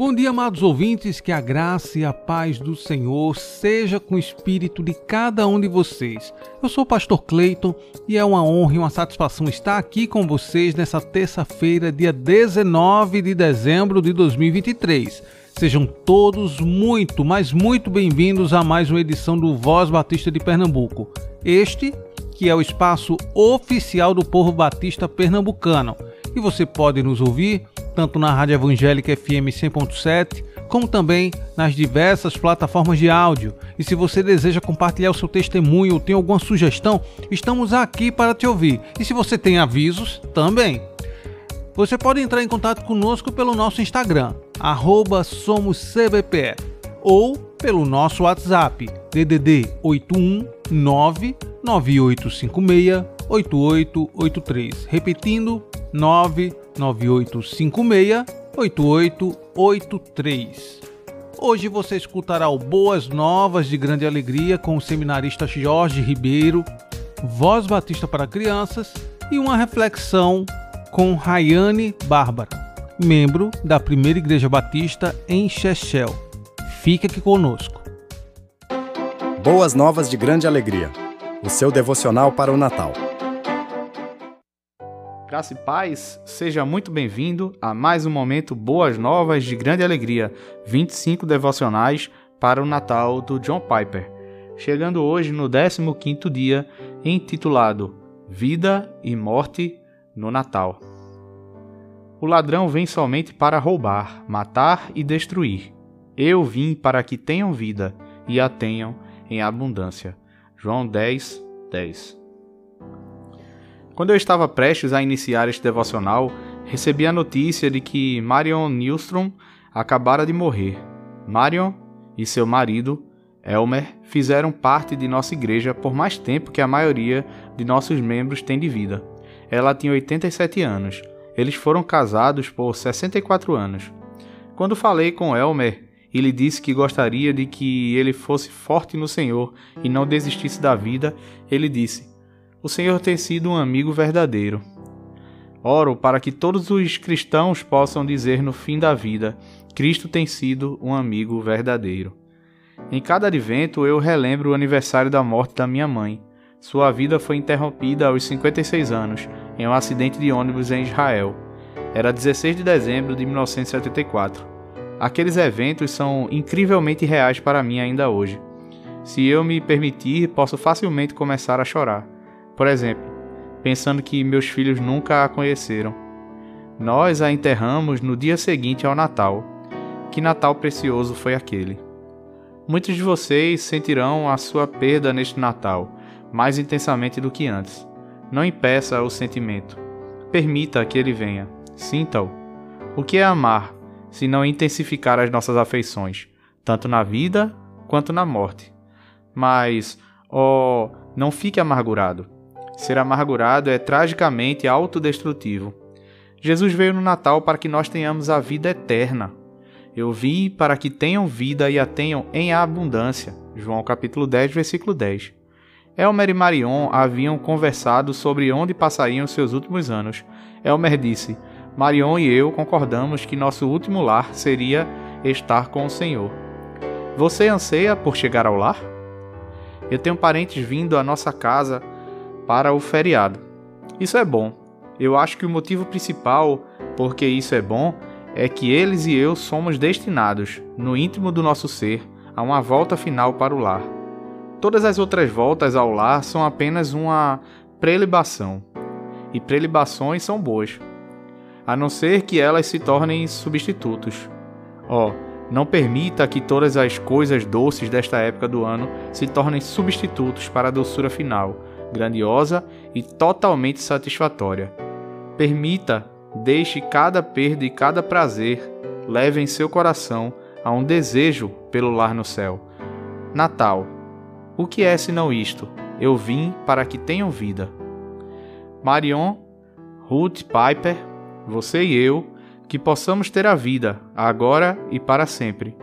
Bom dia, amados ouvintes, que a graça e a paz do Senhor seja com o espírito de cada um de vocês. Eu sou o pastor Cleiton e é uma honra e uma satisfação estar aqui com vocês nessa terça-feira, dia 19 de dezembro de 2023. Sejam todos muito, mas muito bem-vindos a mais uma edição do Voz Batista de Pernambuco. Este que é o espaço oficial do povo batista pernambucano. E você pode nos ouvir tanto na Rádio Evangélica FM 100.7, como também nas diversas plataformas de áudio. E se você deseja compartilhar o seu testemunho ou tem alguma sugestão, estamos aqui para te ouvir. E se você tem avisos, também. Você pode entrar em contato conosco pelo nosso Instagram, SomosCBPE, ou pelo nosso WhatsApp, DDD 819 9856 8883. Repetindo, 998568883. Hoje você escutará o Boas Novas de Grande Alegria com o seminarista Jorge Ribeiro, Voz Batista para Crianças e uma reflexão com Rayane Bárbara, membro da Primeira Igreja Batista em Chechel. Fique aqui conosco. Boas Novas de Grande Alegria, o seu devocional para o Natal. Graça e paz, seja muito bem-vindo a mais um momento Boas Novas de Grande Alegria, 25 devocionais para o Natal do John Piper. Chegando hoje no 15º dia, intitulado Vida e Morte no Natal. O ladrão vem somente para roubar, matar e destruir. Eu vim para que tenham vida e a tenham em abundância. João 10, 10. Quando eu estava prestes a iniciar este devocional, recebi a notícia de que Marion Nilstrom acabara de morrer. Marion e seu marido, Elmer, fizeram parte de nossa igreja por mais tempo que a maioria de nossos membros tem de vida. Ela tinha 87 anos. Eles foram casados por 64 anos. Quando falei com Elmer, ele disse que gostaria de que ele fosse forte no Senhor e não desistisse da vida. Ele disse: o Senhor tem sido um amigo verdadeiro. Oro para que todos os cristãos possam dizer no fim da vida: Cristo tem sido um amigo verdadeiro. Em cada advento eu relembro o aniversário da morte da minha mãe. Sua vida foi interrompida aos 56 anos, em um acidente de ônibus em Israel. Era 16 de dezembro de 1974. Aqueles eventos são incrivelmente reais para mim ainda hoje. Se eu me permitir, posso facilmente começar a chorar. Por exemplo, pensando que meus filhos nunca a conheceram. Nós a enterramos no dia seguinte ao Natal. Que Natal precioso foi aquele! Muitos de vocês sentirão a sua perda neste Natal, mais intensamente do que antes. Não impeça o sentimento. Permita que ele venha. Sinta-o. O que é amar, se não intensificar as nossas afeições, tanto na vida quanto na morte? Mas, oh, não fique amargurado. Ser amargurado é tragicamente autodestrutivo. Jesus veio no Natal para que nós tenhamos a vida eterna. Eu vim para que tenham vida e a tenham em abundância. João capítulo 10, versículo 10. Elmer e Marion haviam conversado sobre onde passariam seus últimos anos. Elmer disse: Marion e eu concordamos que nosso último lar seria estar com o Senhor. Você anseia por chegar ao lar? Eu tenho parentes vindo à nossa casa para o feriado. Isso é bom. Eu acho que o motivo principal porque isso é bom é que eles e eu somos destinados, no íntimo do nosso ser, a uma volta final para o lar. Todas as outras voltas ao lar são apenas uma prelibação. E prelibações são boas, a não ser que elas se tornem substitutos. Ó, oh, não permita que todas as coisas doces desta época do ano se tornem substitutos para a doçura final grandiosa e totalmente satisfatória. Permita, deixe cada perda e cada prazer leve em seu coração a um desejo pelo lar no céu. Natal. O que é senão isto? Eu vim para que tenham vida. Marion Ruth Piper você e eu, que possamos ter a vida, agora e para sempre.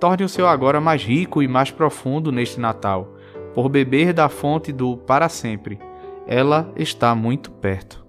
Torne o seu agora mais rico e mais profundo neste Natal, por beber da fonte do para sempre. Ela está muito perto.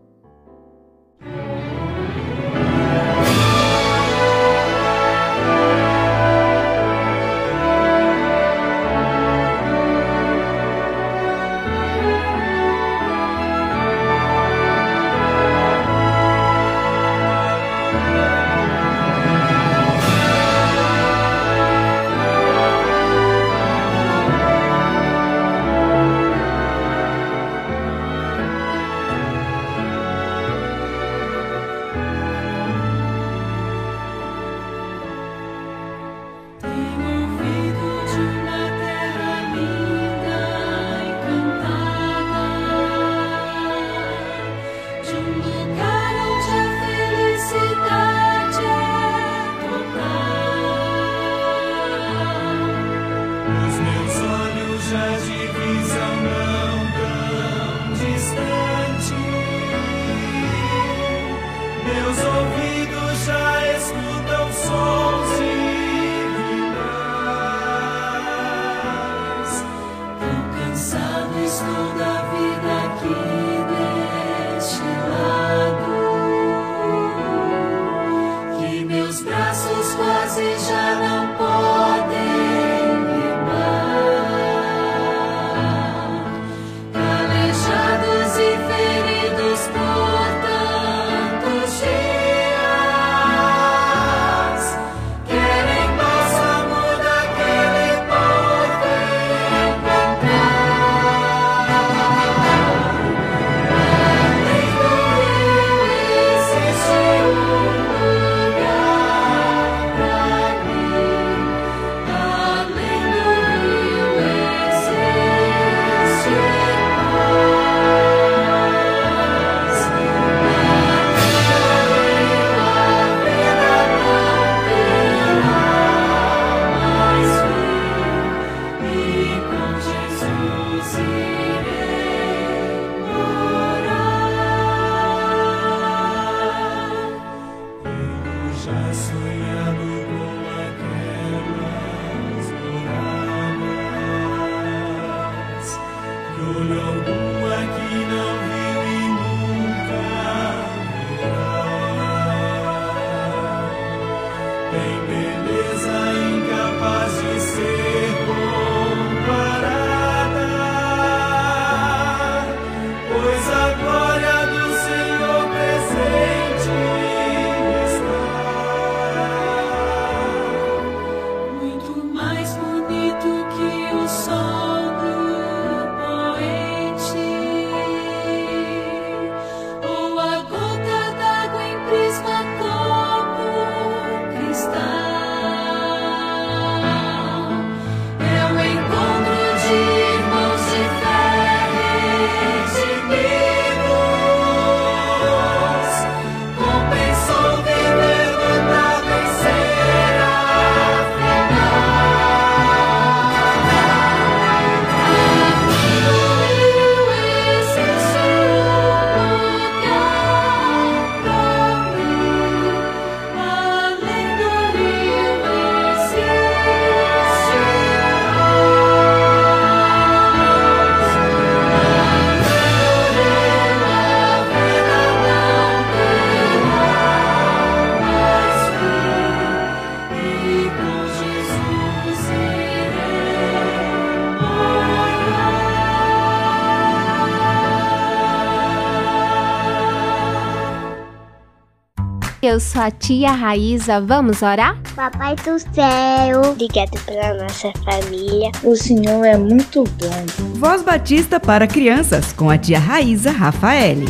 Eu sou a tia Raíza. Vamos orar? Papai do céu, obrigado pela nossa família. O Senhor é muito bom. Voz Batista para crianças com a tia Raíza Rafaele.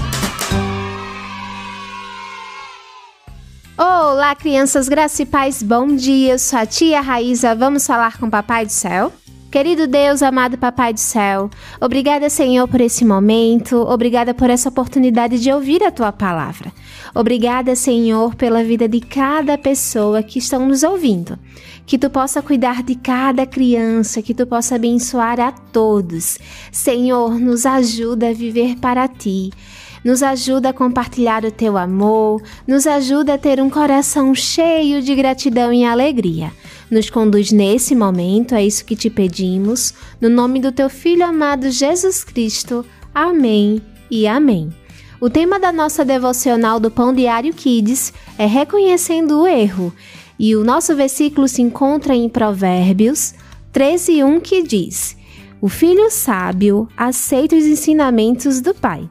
Olá, crianças, graça e paz, bom dia. Eu sou a tia Raíza. Vamos falar com o Papai do Céu? Querido Deus, amado Papai do Céu, obrigada, Senhor, por esse momento, obrigada por essa oportunidade de ouvir a tua palavra. Obrigada, Senhor, pela vida de cada pessoa que estão nos ouvindo. Que tu possa cuidar de cada criança, que tu possa abençoar a todos. Senhor, nos ajuda a viver para ti. Nos ajuda a compartilhar o teu amor, nos ajuda a ter um coração cheio de gratidão e alegria. Nos conduz nesse momento, é isso que te pedimos, no nome do teu Filho amado Jesus Cristo. Amém e amém. O tema da nossa devocional do Pão Diário Kids é Reconhecendo o Erro, e o nosso versículo se encontra em Provérbios 13, 1, que diz: O filho sábio aceita os ensinamentos do pai,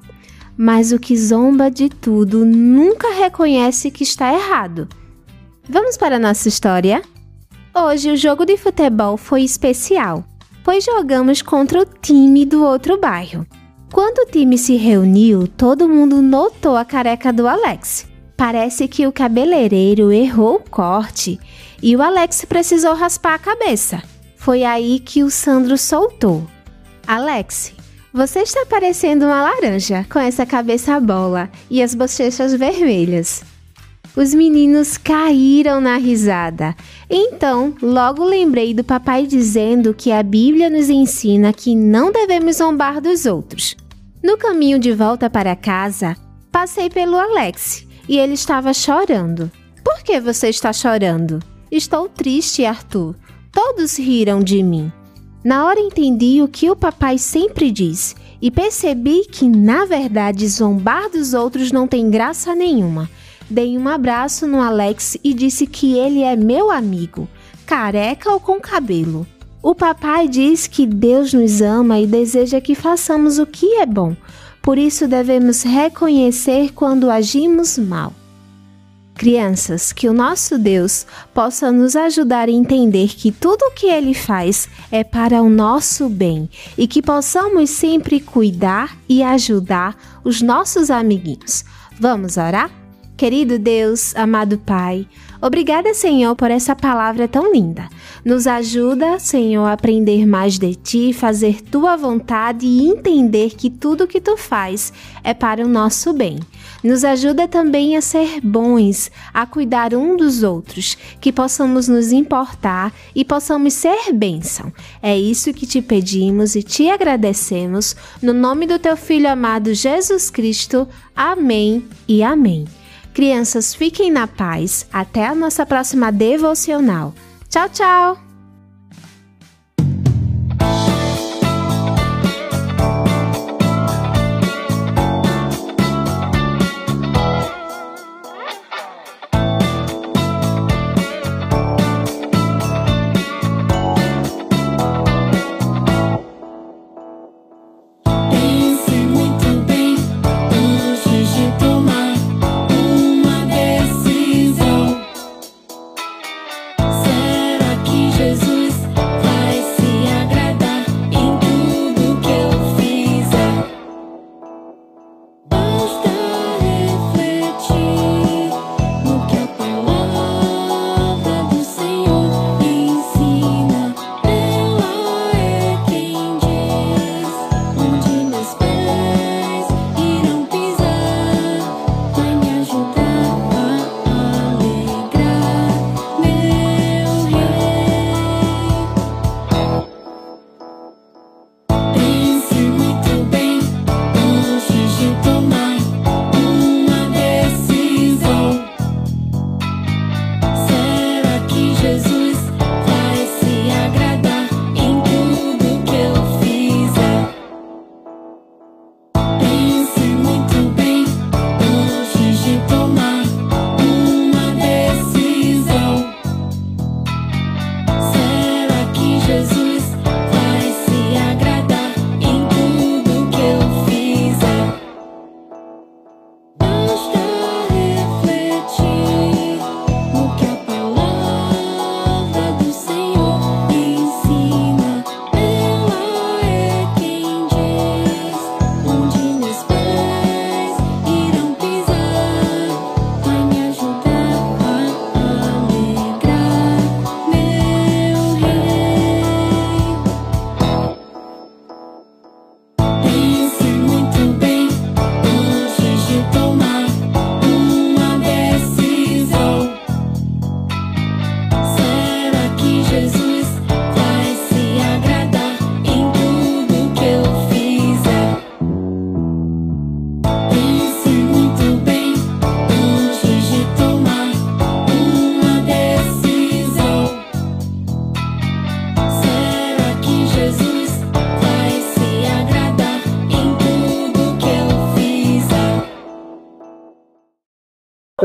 mas o que zomba de tudo nunca reconhece que está errado. Vamos para a nossa história? Hoje o jogo de futebol foi especial, pois jogamos contra o time do outro bairro. Quando o time se reuniu, todo mundo notou a careca do Alex. Parece que o cabeleireiro errou o corte e o Alex precisou raspar a cabeça. Foi aí que o Sandro soltou. Alex, você está parecendo uma laranja com essa cabeça bola e as bochechas vermelhas. Os meninos caíram na risada. Então, logo lembrei do papai dizendo que a Bíblia nos ensina que não devemos zombar dos outros. No caminho de volta para casa, passei pelo Alex e ele estava chorando. Por que você está chorando? Estou triste, Arthur. Todos riram de mim. Na hora entendi o que o papai sempre diz e percebi que, na verdade, zombar dos outros não tem graça nenhuma. Dei um abraço no Alex e disse que ele é meu amigo, careca ou com cabelo. O papai diz que Deus nos ama e deseja que façamos o que é bom, por isso devemos reconhecer quando agimos mal. Crianças, que o nosso Deus possa nos ajudar a entender que tudo o que Ele faz é para o nosso bem e que possamos sempre cuidar e ajudar os nossos amiguinhos. Vamos orar? Querido Deus, amado Pai, obrigada, Senhor, por essa palavra tão linda. Nos ajuda, Senhor, a aprender mais de Ti, fazer Tua vontade e entender que tudo que Tu faz é para o nosso bem. Nos ajuda também a ser bons, a cuidar um dos outros, que possamos nos importar e possamos ser bênção. É isso que te pedimos e te agradecemos. No nome do Teu Filho amado Jesus Cristo. Amém e amém. Crianças, fiquem na paz. Até a nossa próxima devocional. Tchau, tchau!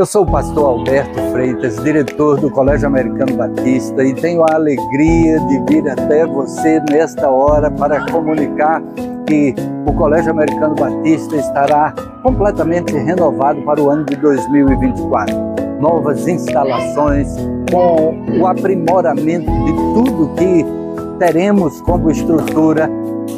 Eu sou o pastor Alberto Freitas, diretor do Colégio Americano Batista, e tenho a alegria de vir até você nesta hora para comunicar que o Colégio Americano Batista estará completamente renovado para o ano de 2024. Novas instalações, com o aprimoramento de tudo que teremos como estrutura,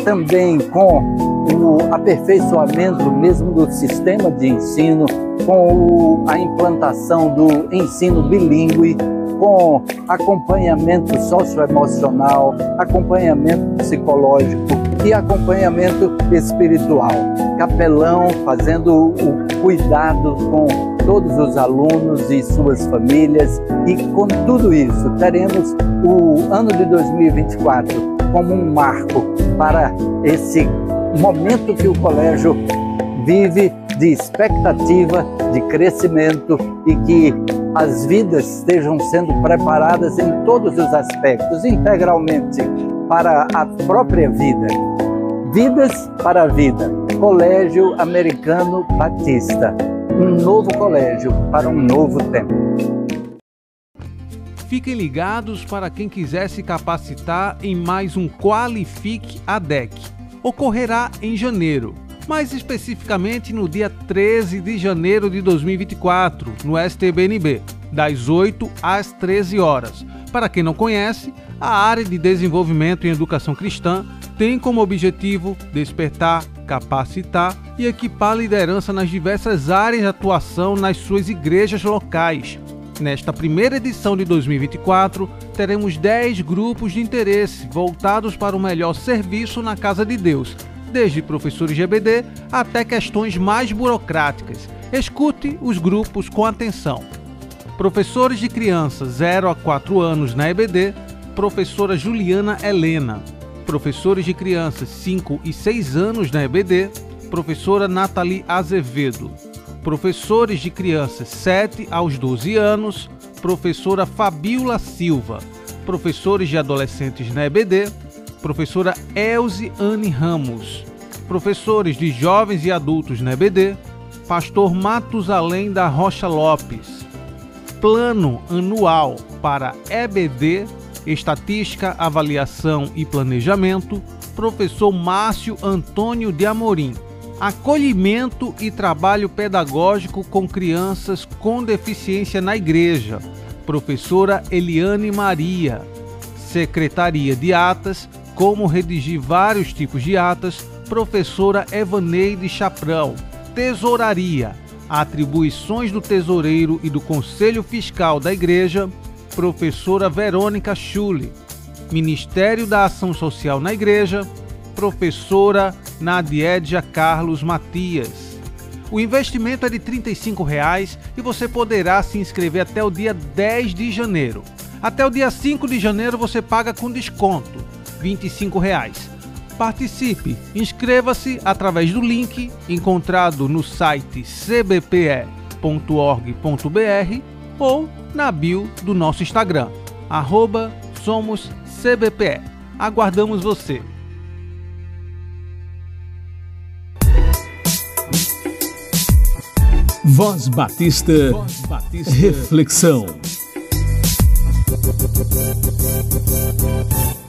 também com o aperfeiçoamento mesmo do sistema de ensino, com a implantação do ensino bilíngue, com acompanhamento socioemocional, acompanhamento psicológico e acompanhamento espiritual. Capelão fazendo o cuidado com todos os alunos e suas famílias e com tudo isso teremos o ano de 2024 como um marco para esse momento que o colégio vive de expectativa, de crescimento e que as vidas estejam sendo preparadas em todos os aspectos, integralmente para a própria vida. Vidas para a vida. Colégio Americano Batista. Um novo colégio para um novo tempo. Fiquem ligados para quem quiser se capacitar em mais um Qualifique ADEC. Ocorrerá em janeiro mais especificamente no dia 13 de janeiro de 2024, no STBNB, das 8 às 13 horas. Para quem não conhece, a área de desenvolvimento em educação cristã tem como objetivo despertar, capacitar e equipar liderança nas diversas áreas de atuação nas suas igrejas locais. Nesta primeira edição de 2024, teremos 10 grupos de interesse voltados para o melhor serviço na Casa de Deus desde professores EBD até questões mais burocráticas. Escute os grupos com atenção. Professores de crianças 0 a 4 anos na EBD, professora Juliana Helena. Professores de crianças 5 e 6 anos na EBD, professora Nathalie Azevedo. Professores de crianças 7 aos 12 anos, professora Fabiola Silva. Professores de adolescentes na EBD, professora Elze Anne Ramos, professores de jovens e adultos na EBD, pastor Matusalém da Rocha Lopes. Plano anual para EBD, Estatística, Avaliação e Planejamento, professor Márcio Antônio de Amorim. Acolhimento e trabalho pedagógico com crianças com deficiência na igreja, professora Eliane Maria. Secretaria de Atas, como redigir vários tipos de atas, professora Evaneide Chaprão. Tesouraria, atribuições do tesoureiro e do Conselho Fiscal da Igreja, professora Verônica Schule. Ministério da Ação Social na Igreja, professora Nadiedia Carlos Matias. O investimento é de 35 reais e você poderá se inscrever até o dia 10 de janeiro. Até o dia 5 de janeiro você paga com desconto. 25 reais. Participe, inscreva-se através do link encontrado no site cbpe.org.br ou na bio do nosso Instagram, arroba somoscbpe. Aguardamos você! Voz Batista, Voz Batista. Reflexão.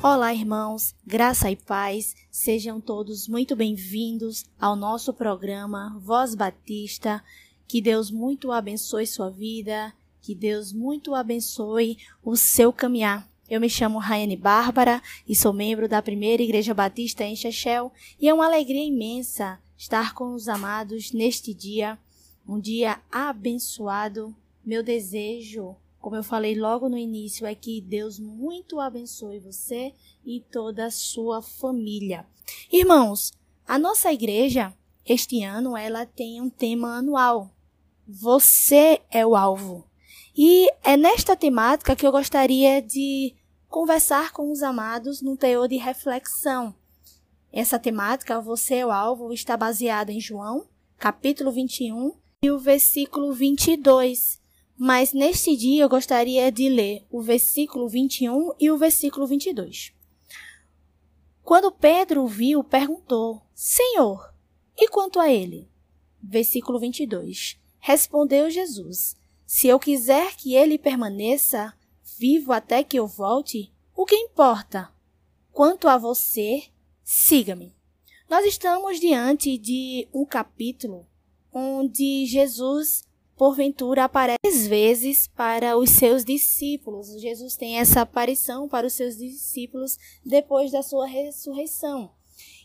Olá, irmãos, graça e paz, sejam todos muito bem-vindos ao nosso programa Voz Batista. Que Deus muito abençoe sua vida, que Deus muito abençoe o seu caminhar. Eu me chamo Raiane Bárbara e sou membro da Primeira Igreja Batista em Chechel e é uma alegria imensa estar com os amados neste dia, um dia abençoado. Meu desejo como eu falei logo no início, é que Deus muito abençoe você e toda a sua família. Irmãos, a nossa igreja, este ano, ela tem um tema anual. Você é o alvo. E é nesta temática que eu gostaria de conversar com os amados num teor de reflexão. Essa temática, Você é o alvo, está baseada em João, capítulo 21 e o versículo 22 mas neste dia eu gostaria de ler o versículo 21 e o versículo 22. Quando Pedro viu, perguntou: Senhor, e quanto a ele? Versículo 22. Respondeu Jesus: Se eu quiser que ele permaneça vivo até que eu volte, o que importa? Quanto a você, siga-me. Nós estamos diante de um capítulo onde Jesus, porventura, aparece vezes para os seus discípulos. Jesus tem essa aparição para os seus discípulos depois da sua ressurreição.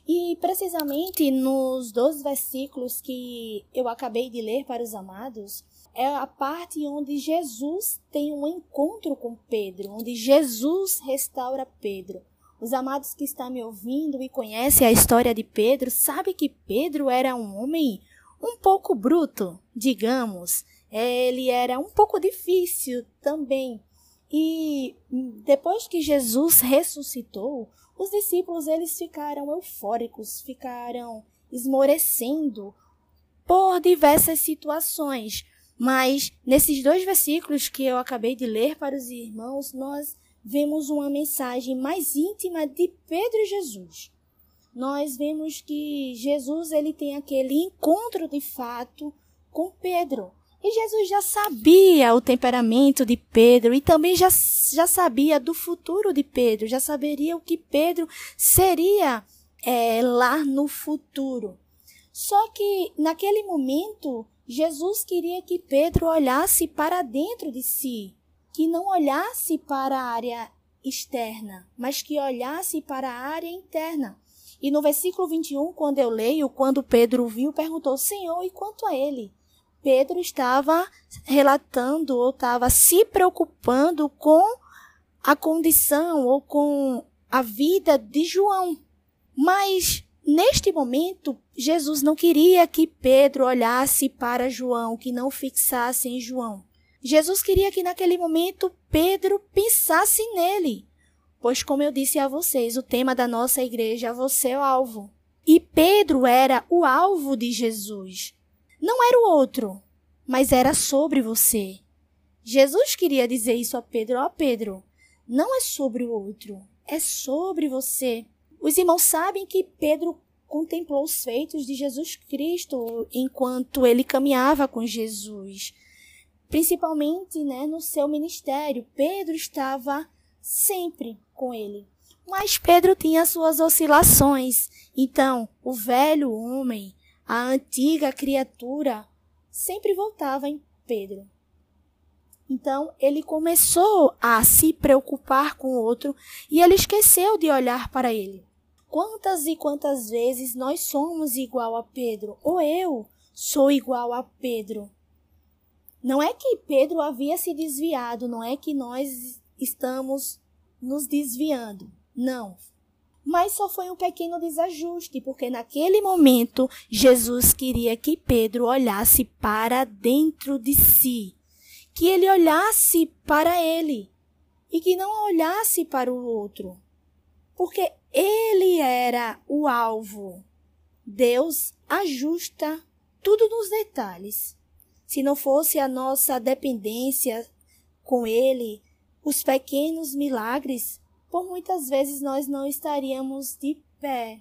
E precisamente nos dois versículos que eu acabei de ler para os amados, é a parte onde Jesus tem um encontro com Pedro, onde Jesus restaura Pedro. Os amados que estão me ouvindo e conhecem a história de Pedro, sabem que Pedro era um homem um pouco bruto, digamos. Ele era um pouco difícil também. E depois que Jesus ressuscitou, os discípulos eles ficaram eufóricos, ficaram esmorecendo por diversas situações. Mas nesses dois versículos que eu acabei de ler para os irmãos, nós vemos uma mensagem mais íntima de Pedro e Jesus. Nós vemos que Jesus ele tem aquele encontro de fato com Pedro. E Jesus já sabia o temperamento de Pedro e também já, já sabia do futuro de Pedro, já saberia o que Pedro seria é, lá no futuro. Só que naquele momento, Jesus queria que Pedro olhasse para dentro de si que não olhasse para a área externa, mas que olhasse para a área interna. E no versículo 21, quando eu leio, quando Pedro viu, perguntou: Senhor, e quanto a ele? Pedro estava relatando ou estava se preocupando com a condição ou com a vida de João. Mas neste momento, Jesus não queria que Pedro olhasse para João, que não fixasse em João. Jesus queria que naquele momento Pedro pensasse nele. Pois, como eu disse a vocês, o tema da nossa igreja é você o alvo. E Pedro era o alvo de Jesus. Não era o outro, mas era sobre você. Jesus queria dizer isso a Pedro: Ó oh, Pedro, não é sobre o outro, é sobre você. Os irmãos sabem que Pedro contemplou os feitos de Jesus Cristo enquanto ele caminhava com Jesus principalmente né, no seu ministério. Pedro estava sempre com ele. Mas Pedro tinha suas oscilações. Então, o velho homem, a antiga criatura, sempre voltava em Pedro. Então, ele começou a se preocupar com o outro e ele esqueceu de olhar para ele. Quantas e quantas vezes nós somos igual a Pedro, ou eu sou igual a Pedro? Não é que Pedro havia se desviado, não é que nós estamos nos desviando. Não. Mas só foi um pequeno desajuste, porque naquele momento Jesus queria que Pedro olhasse para dentro de si, que ele olhasse para ele e que não olhasse para o outro, porque ele era o alvo. Deus ajusta tudo nos detalhes. Se não fosse a nossa dependência com Ele, os pequenos milagres, por muitas vezes nós não estaríamos de pé.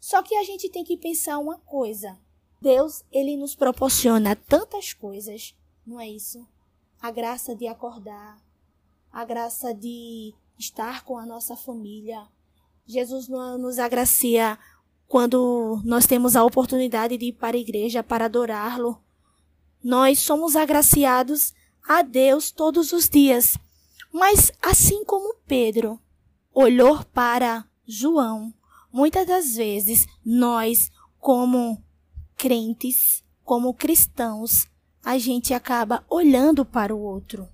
Só que a gente tem que pensar uma coisa. Deus, ele nos proporciona tantas coisas, não é isso? A graça de acordar, a graça de estar com a nossa família. Jesus nos agracia quando nós temos a oportunidade de ir para a igreja para adorá-lo. Nós somos agraciados a Deus todos os dias. Mas assim como Pedro olhou para João, muitas das vezes nós, como crentes, como cristãos, a gente acaba olhando para o outro.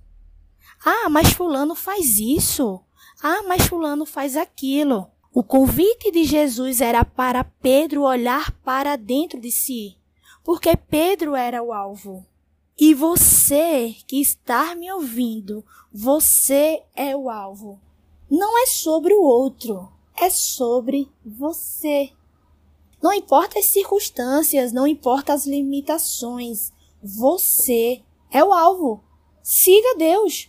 Ah, mas Fulano faz isso. Ah, mas Fulano faz aquilo. O convite de Jesus era para Pedro olhar para dentro de si porque Pedro era o alvo. E você que está me ouvindo, você é o alvo. Não é sobre o outro, é sobre você. Não importa as circunstâncias, não importa as limitações, você é o alvo. Siga Deus.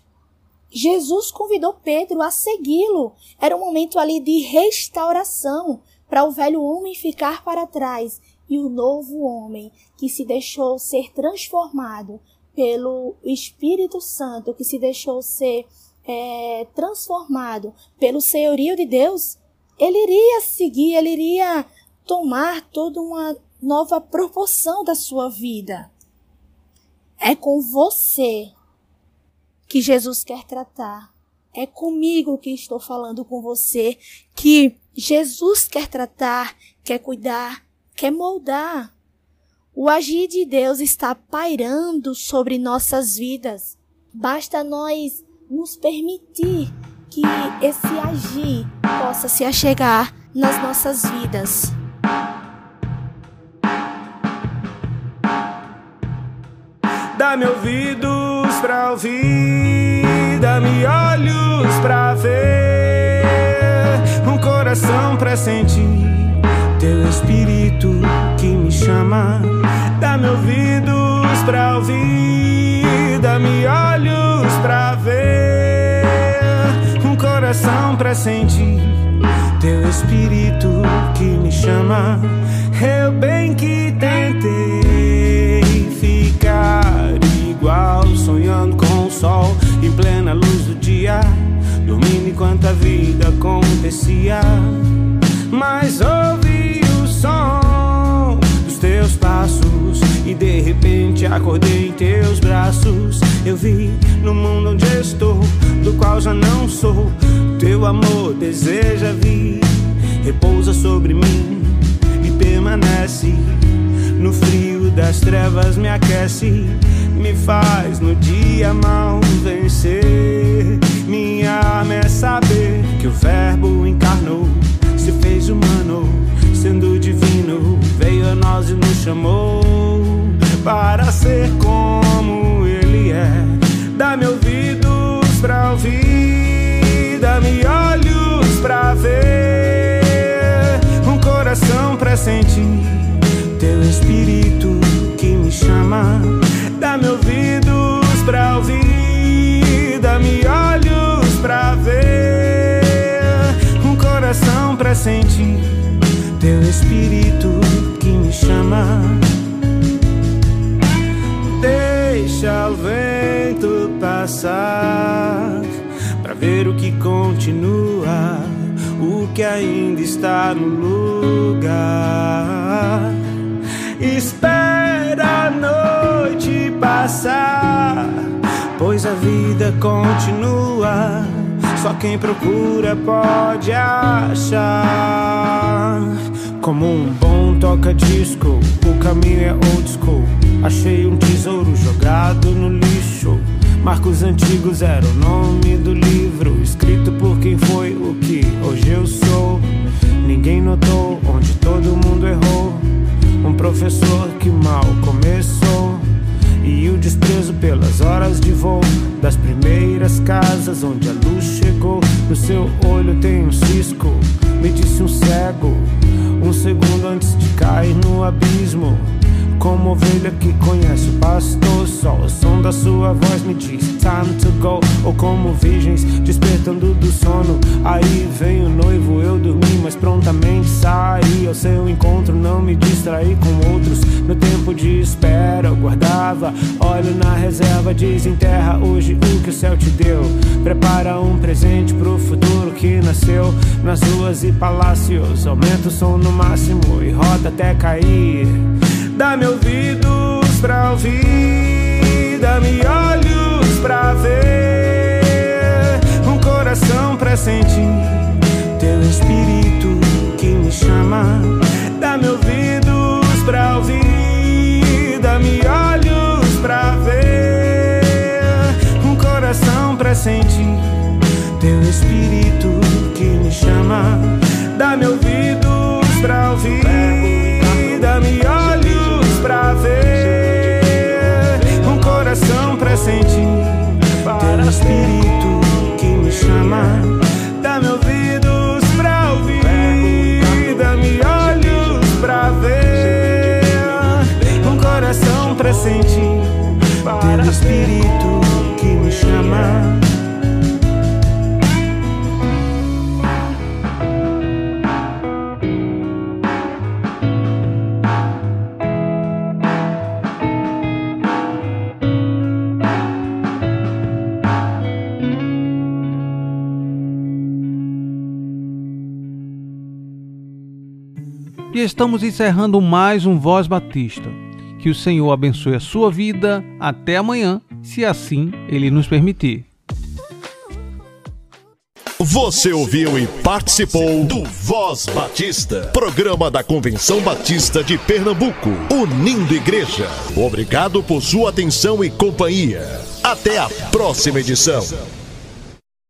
Jesus convidou Pedro a segui-lo. Era um momento ali de restauração para o velho homem ficar para trás e o novo homem que se deixou ser transformado pelo Espírito Santo, que se deixou ser é, transformado pelo senhorio de Deus, ele iria seguir, ele iria tomar toda uma nova proporção da sua vida. É com você que Jesus quer tratar. É comigo que estou falando com você que Jesus quer tratar, quer cuidar, quer moldar. O agir de Deus está pairando sobre nossas vidas. Basta nós nos permitir que esse agir possa se achegar nas nossas vidas. Dá-me ouvidos pra ouvir, dá-me olhos pra ver, um coração pra sentir espírito que me chama. Dá-me ouvidos pra ouvir, dá-me olhos pra ver, um coração pra sentir teu espírito que me chama. Eu bem que tentei ficar igual, sonhando com o sol em plena luz do dia, dormindo enquanto a vida acontecia. Mas ouvi som dos teus passos e de repente acordei em teus braços. Eu vi no mundo onde estou, do qual já não sou. Teu amor deseja vir, repousa sobre mim e permanece no frio das trevas me aquece, me faz no dia mal vencer. Minha arma é saber que o Verbo encarnou, se fez humano, nós e nos chamou para ser como Ele é. Dá-me ouvidos pra ouvir, dá-me olhos pra ver, um coração pra sentir teu espírito que me chama. Dá-me ouvidos pra ouvir, dá-me olhos pra ver, um coração pra sentir. Teu espírito que me chama. Deixa o vento passar pra ver o que continua, o que ainda está no lugar. Espera a noite passar, pois a vida continua. Só quem procura pode achar. Como um bom toca-disco, o caminho é old school. Achei um tesouro jogado no lixo. Marcos antigos era o nome do livro, escrito por quem foi o que hoje eu sou. Ninguém notou onde todo mundo errou. Um professor que mal começou. E o desprezo pelas horas de voo das primeiras casas onde a luz chegou. No seu olho tem um cisco, me disse um cego. Um segundo antes de cair no abismo. Como ovelha que conhece o pastor, só o som da sua voz me diz time to go. Ou como virgens despertando do sono. Aí vem o noivo, eu dormi, mas prontamente saí ao seu encontro. Não me distraí com outros. No tempo de espera eu guardava, olho na reserva, desenterra hoje o que o céu te deu. Prepara um presente pro futuro que nasceu nas ruas e palácios. Aumenta o som no máximo e roda até cair. Dá-me ouvidos pra ouvir, dá-me olhos pra ver, um coração pra sentir teu espírito que me chama. Dá-me ouvidos pra ouvir, dá-me olhos pra ver, um coração pra sentir teu espírito que me chama. Dá-me ouvidos pra ouvir, sentir teu espírito que me chama. Dá-me ouvidos pra ouvir, dá-me olhos pra ver, um coração pra sentir teu espírito E estamos encerrando mais um Voz Batista. Que o Senhor abençoe a sua vida. Até amanhã, se assim Ele nos permitir. Você ouviu e participou do Voz Batista, programa da Convenção Batista de Pernambuco, unindo igreja. Obrigado por sua atenção e companhia. Até a próxima edição.